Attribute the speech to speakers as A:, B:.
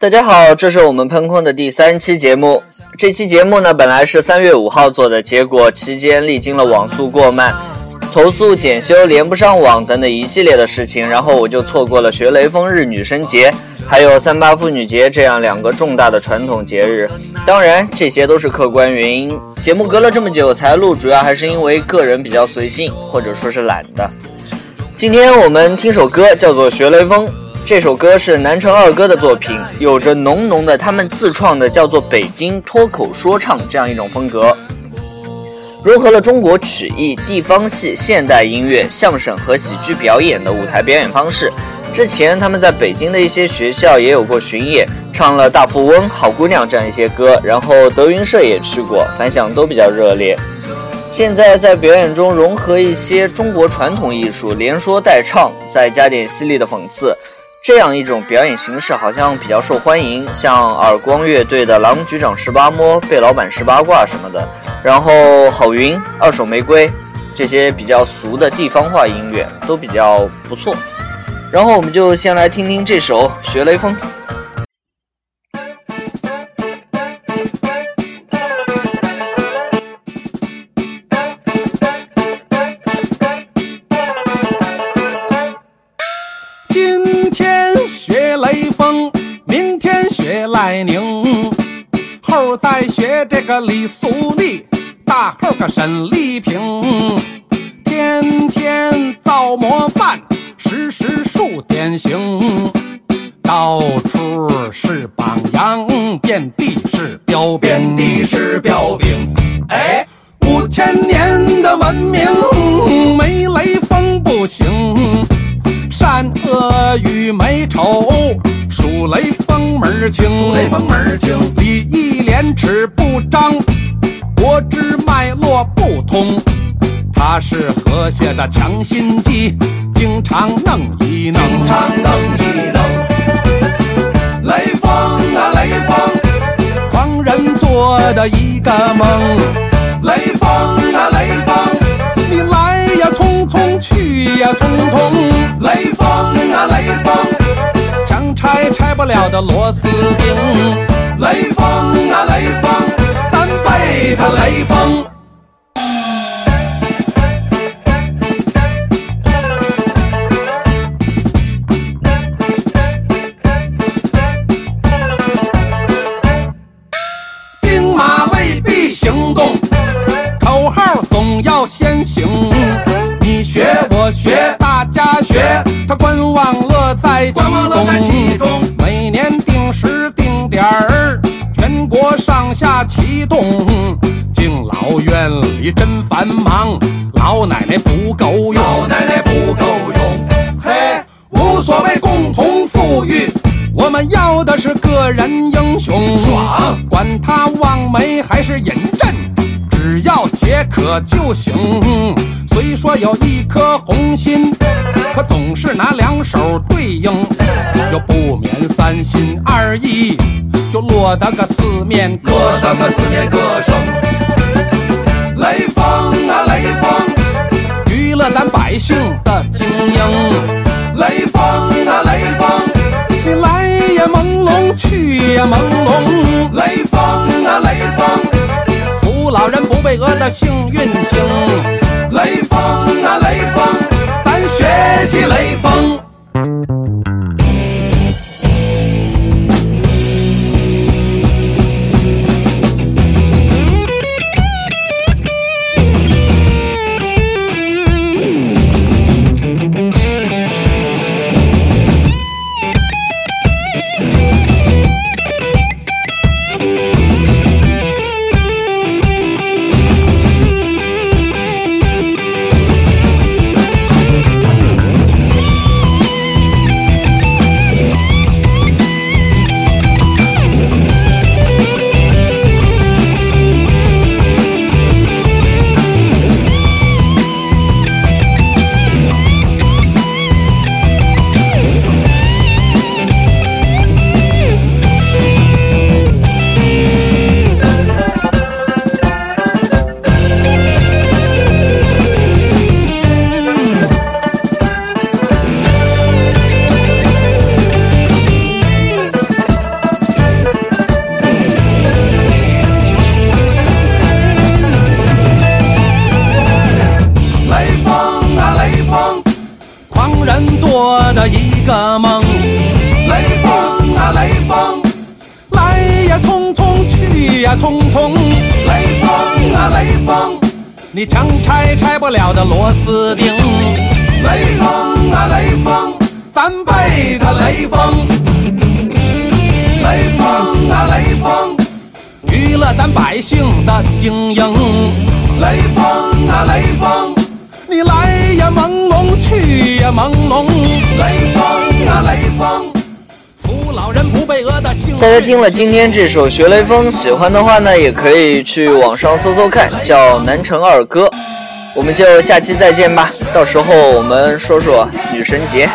A: 大家好，这是我们喷空的第三期节目。这期节目呢，本来是三月五号做的，结果期间历经了网速过慢、投诉检修、连不上网等等一系列的事情，然后我就错过了学雷锋日女神节，还有三八妇女节这样两个重大的传统节日。当然，这些都是客观原因。节目隔了这么久才录，主要还是因为个人比较随性，或者说是懒的。今天我们听首歌，叫做《学雷锋》。这首歌是南城二哥的作品，有着浓浓的他们自创的叫做北京脱口说唱这样一种风格，融合了中国曲艺、地方戏、现代音乐、相声和喜剧表演的舞台表演方式。之前他们在北京的一些学校也有过巡演，唱了《大富翁》《好姑娘》这样一些歌，然后德云社也去过，反响都比较热烈。现在在表演中融合一些中国传统艺术，连说带唱，再加点犀利的讽刺。这样一种表演形式好像比较受欢迎，像耳光乐队的《狼局长十八摸》《贝老板十八卦》什么的，然后郝云、二手玫瑰这些比较俗的地方话音乐都比较不错。然后我们就先来听听这首《学雷锋》。
B: 学雷锋，明天学赖宁，后儿再学这个李素丽，大后个沈丽萍，天天造模范，时时树典型，到处是榜样，遍地是标兵，
C: 遍地是标兵。哎，
B: 五千年的文明，儿清，
C: 雷锋门儿清，
B: 礼义廉耻不彰，国之脉络不通。他是和谐的强心剂，经常弄一弄，
C: 经常弄一弄。雷锋啊雷锋，
B: 狂人做的一个梦。
C: 雷锋啊雷锋，
B: 你来呀匆匆，去呀匆匆。
C: 雷锋啊雷锋。
B: 拆拆不了的螺丝钉，
C: 雷锋啊雷锋，单背他雷锋。
B: 兵马未必行动，口号总要先行。你学我学，大家学，他在其中。启动，敬老院里真繁忙，老奶奶不够用，
C: 老奶奶不够用。
B: 嘿，无所谓共同富裕，我们要的是个人英雄。
C: 爽，
B: 管他望梅还是饮鸩，只要解渴就行。虽说有一颗红心，不免三心二意。就落得个四面歌，
C: 落得个四面歌声。雷锋啊雷锋，
B: 娱乐咱百姓的精英。
C: 雷锋啊雷锋，
B: 你来也朦胧，去也朦胧。
C: 雷锋啊雷锋，
B: 扶老人不被讹的幸运个梦，
C: 雷锋啊雷锋，来
B: 呀匆匆，去呀匆匆，
C: 雷锋啊雷锋，
B: 你强拆拆不了的螺丝钉，
C: 雷锋啊雷锋，
B: 咱背的雷锋。
C: 雷锋啊雷锋，
B: 娱乐咱百姓的精英，
C: 雷锋啊雷锋。
B: 朦胧。
C: 雷锋啊雷锋，
B: 扶老人不被讹的
A: 大家听了今天这首《学雷锋》，喜欢的话呢，也可以去网上搜搜看，叫《南城二哥》。我们就下期再见吧，到时候我们说说女神节。